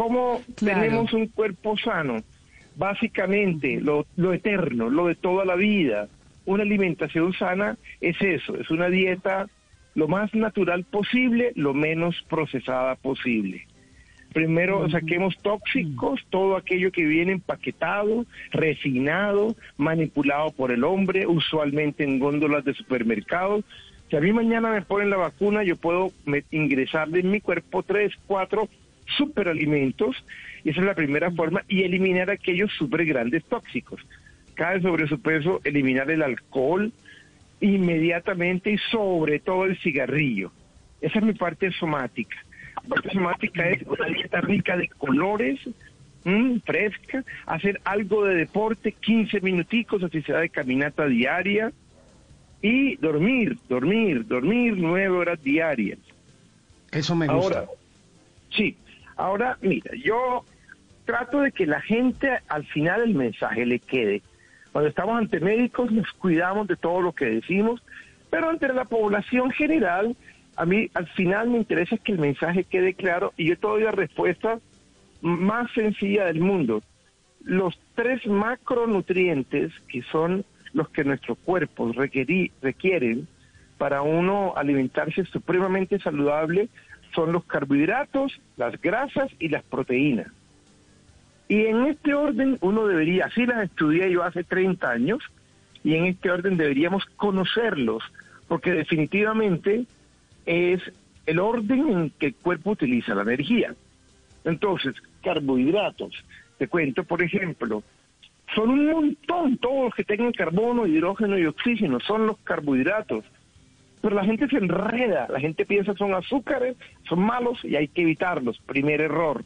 ¿Cómo tenemos un cuerpo sano? Básicamente, lo, lo eterno, lo de toda la vida. Una alimentación sana es eso, es una dieta lo más natural posible, lo menos procesada posible. Primero saquemos tóxicos, todo aquello que viene empaquetado, refinado, manipulado por el hombre, usualmente en góndolas de supermercados. Si a mí mañana me ponen la vacuna, yo puedo ingresarle en mi cuerpo tres, cuatro superalimentos, y esa es la primera forma, y eliminar aquellos super grandes tóxicos. Cae sobre su peso, eliminar el alcohol inmediatamente y sobre todo el cigarrillo. Esa es mi parte somática parte somática es una dieta rica de colores, mm, fresca, hacer algo de deporte, 15 minuticos, así sea de caminata diaria, y dormir, dormir, dormir nueve horas diarias. Eso me gusta. Ahora, sí, ahora mira, yo trato de que la gente al final el mensaje le quede. Cuando estamos ante médicos nos cuidamos de todo lo que decimos, pero ante la población general a mí al final me interesa que el mensaje quede claro y yo te doy la respuesta más sencilla del mundo. Los tres macronutrientes que son los que nuestros cuerpos requieren para uno alimentarse supremamente saludable son los carbohidratos, las grasas y las proteínas. Y en este orden uno debería, así las estudié yo hace 30 años, y en este orden deberíamos conocerlos, porque definitivamente es el orden en que el cuerpo utiliza la energía. Entonces, carbohidratos, te cuento, por ejemplo, son un montón, todos los que tengan carbono, hidrógeno y oxígeno, son los carbohidratos. Pero la gente se enreda, la gente piensa que son azúcares, son malos y hay que evitarlos. Primer error.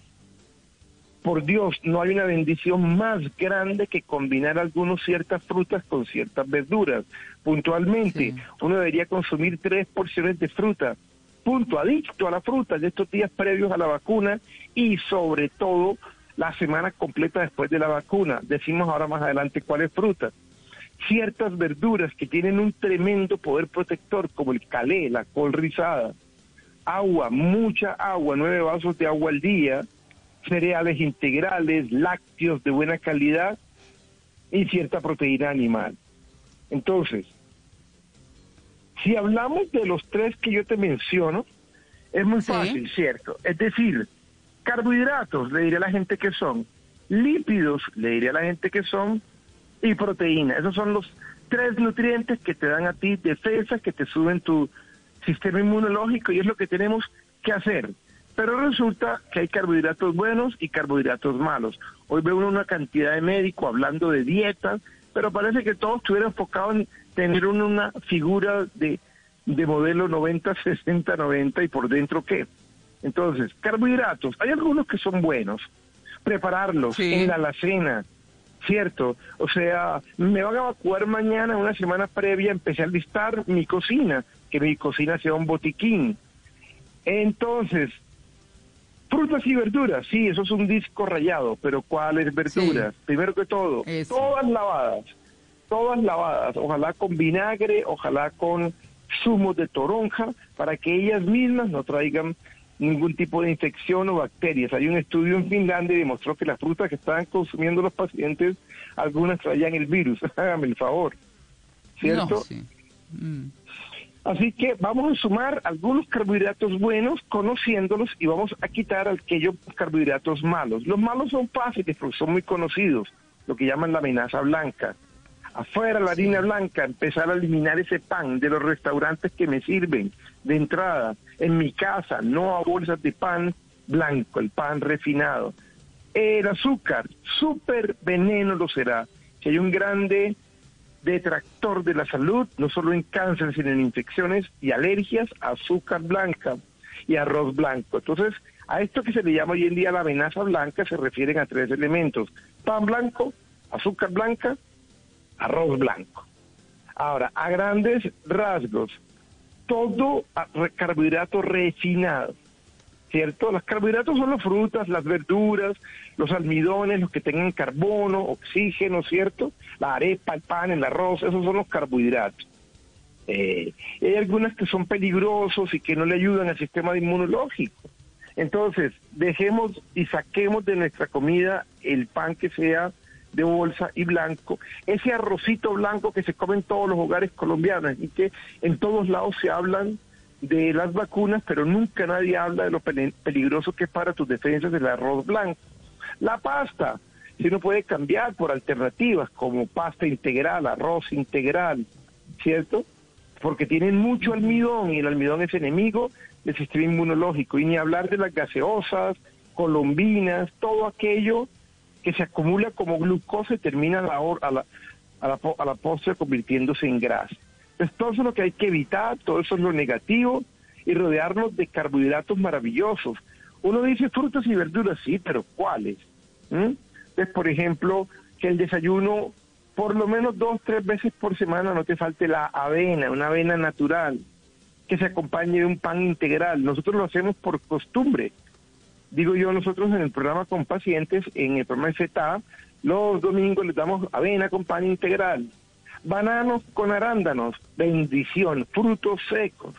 Por Dios, no hay una bendición más grande que combinar algunas ciertas frutas con ciertas verduras. Puntualmente, uno debería consumir tres porciones de fruta. Punto, adicto a la fruta de estos días previos a la vacuna y sobre todo la semana completa después de la vacuna. Decimos ahora más adelante cuáles frutas. Ciertas verduras que tienen un tremendo poder protector, como el calé, la col rizada. Agua, mucha agua, nueve vasos de agua al día. Cereales integrales, lácteos de buena calidad y cierta proteína animal. Entonces, si hablamos de los tres que yo te menciono, es muy fácil, ¿cierto? Es decir, carbohidratos, le diré a la gente que son, lípidos, le diré a la gente que son, y proteína. Esos son los tres nutrientes que te dan a ti defensa, que te suben tu sistema inmunológico y es lo que tenemos que hacer. Pero resulta que hay carbohidratos buenos y carbohidratos malos. Hoy veo una cantidad de médicos hablando de dieta, pero parece que todos estuvieran enfocados en tener una figura de, de modelo 90, 60, 90 y por dentro qué. Entonces, carbohidratos, hay algunos que son buenos, prepararlos en la alacena, ¿cierto? O sea, me van a evacuar mañana, una semana previa, empecé a listar mi cocina, que mi cocina sea un botiquín. Entonces, frutas y verduras, sí, eso es un disco rayado, pero ¿cuáles verduras? Primero que todo, todas lavadas todas lavadas, ojalá con vinagre, ojalá con zumos de toronja, para que ellas mismas no traigan ningún tipo de infección o bacterias. Hay un estudio en Finlandia y demostró que las frutas que estaban consumiendo los pacientes, algunas traían el virus. Hágame el favor. ¿Cierto? Mm. Así que vamos a sumar algunos carbohidratos buenos, conociéndolos, y vamos a quitar aquellos carbohidratos malos. Los malos son fáciles porque son muy conocidos, lo que llaman la amenaza blanca afuera la harina blanca, empezar a eliminar ese pan de los restaurantes que me sirven de entrada. En mi casa, no a bolsas de pan blanco, el pan refinado. El azúcar, súper veneno lo será. Si hay un grande detractor de la salud, no solo en cáncer, sino en infecciones y alergias, azúcar blanca y arroz blanco. Entonces, a esto que se le llama hoy en día la amenaza blanca se refieren a tres elementos. Pan blanco, azúcar blanca arroz blanco. Ahora, a grandes rasgos, todo carbohidrato refinado, ¿cierto? Los carbohidratos son las frutas, las verduras, los almidones, los que tengan carbono, oxígeno, ¿cierto? La arepa, el pan, el arroz, esos son los carbohidratos. Eh, hay algunas que son peligrosos y que no le ayudan al sistema inmunológico. Entonces, dejemos y saquemos de nuestra comida el pan que sea de bolsa y blanco, ese arrocito blanco que se come en todos los hogares colombianos y que en todos lados se hablan de las vacunas, pero nunca nadie habla de lo peligroso que es para tus defensas el arroz blanco. La pasta, si uno puede cambiar por alternativas como pasta integral, arroz integral, ¿cierto? Porque tienen mucho almidón y el almidón es enemigo del sistema inmunológico. Y ni hablar de las gaseosas, colombinas, todo aquello que se acumula como glucosa y termina a la, a la, a la, postre convirtiéndose en grasa. Entonces todo eso es lo que hay que evitar, todo eso es lo negativo y rodearnos de carbohidratos maravillosos. Uno dice frutas y verduras, sí, pero ¿cuáles? Entonces, por ejemplo, que el desayuno por lo menos dos, tres veces por semana no te falte la avena, una avena natural, que se acompañe de un pan integral. Nosotros lo hacemos por costumbre. Digo yo, nosotros en el programa con pacientes, en el programa de ZA, los domingos les damos avena con pan integral, bananos con arándanos, bendición, frutos secos.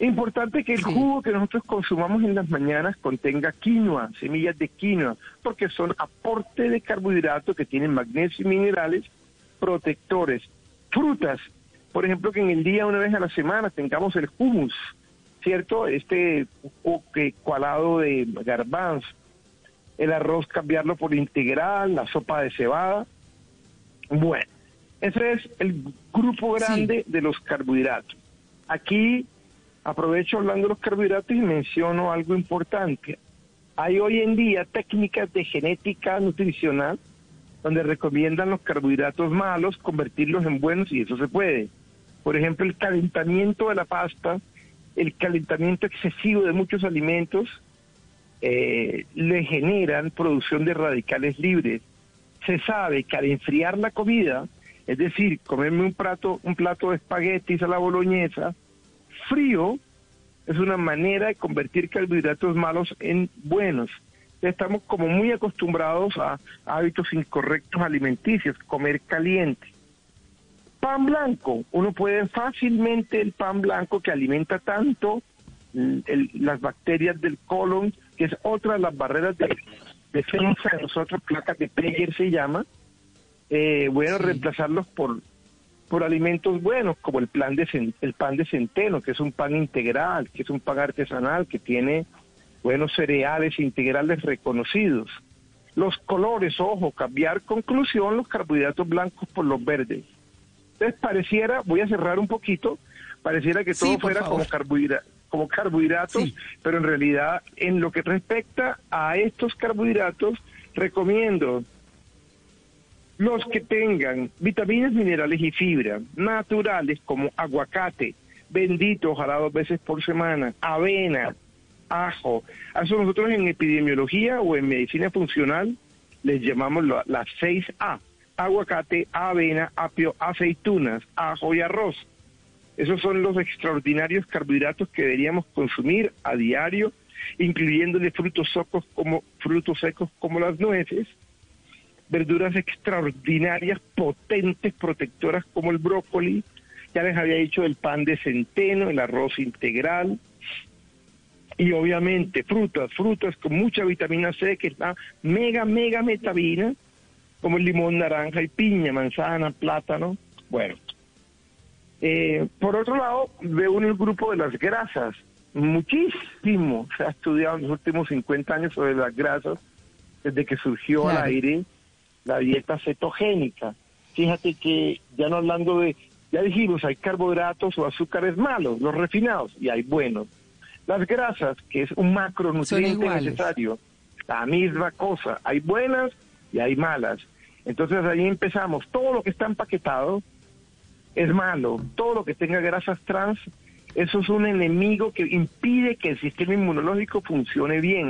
Importante que el jugo que nosotros consumamos en las mañanas contenga quinoa, semillas de quinoa, porque son aporte de carbohidratos que tienen magnesio y minerales protectores. Frutas, por ejemplo, que en el día una vez a la semana tengamos el hummus, ¿cierto? Este cualado de garbanzo, el arroz cambiarlo por integral, la sopa de cebada. Bueno, ese es el grupo grande de los carbohidratos. Aquí aprovecho hablando de los carbohidratos y menciono algo importante. Hay hoy en día técnicas de genética nutricional donde recomiendan los carbohidratos malos convertirlos en buenos y eso se puede. Por ejemplo, el calentamiento de la pasta, el calentamiento excesivo de muchos alimentos eh, le generan producción de radicales libres. Se sabe que al enfriar la comida, es decir, comerme un plato, un plato de espaguetis a la boloñesa, frío es una manera de convertir carbohidratos malos en buenos. Estamos como muy acostumbrados a hábitos incorrectos alimenticios, comer caliente. Pan blanco, uno puede fácilmente el pan blanco que alimenta tanto las bacterias del colon, que es otra de las barreras de defensa de nosotros, placas de Peyer se llama, eh, bueno, reemplazarlos por por alimentos buenos como el, plan de, el pan de centeno, que es un pan integral, que es un pan artesanal, que tiene buenos cereales integrales reconocidos. Los colores, ojo, cambiar conclusión los carbohidratos blancos por los verdes. Entonces pareciera, voy a cerrar un poquito, pareciera que todo fuera como, como carbohidratos, pero en realidad en lo que respecta a estos carbohidratos, recomiendo los que tengan vitaminas, minerales y fibra naturales como aguacate, bendito, ojalá dos veces por semana, avena, ajo. A eso nosotros en epidemiología o en medicina funcional les llamamos las 6A. Aguacate, avena, apio, aceitunas, ajo y arroz. Esos son los extraordinarios carbohidratos que deberíamos consumir a diario, incluyéndole frutos secos como frutos secos como las nueces, verduras extraordinarias, potentes, protectoras como el brócoli, ya les había dicho el pan de centeno, el arroz integral, y obviamente frutas, frutas con mucha vitamina C, que está mega, mega metabina, como el limón, naranja y piña, manzana, plátano. Bueno, eh, por otro lado, veo en el grupo de las grasas, muchísimo se ha estudiado en los últimos 50 años sobre las grasas, desde que surgió al aire la dieta cetogénica. Fíjate que ya no hablando de, ya dijimos, hay carbohidratos o azúcares malos, los refinados, y hay buenos. Las grasas, que es un macronutriente necesario, la misma cosa, hay buenas y hay malas. Entonces ahí empezamos, todo lo que está empaquetado es malo, todo lo que tenga grasas trans, eso es un enemigo que impide que el sistema inmunológico funcione bien.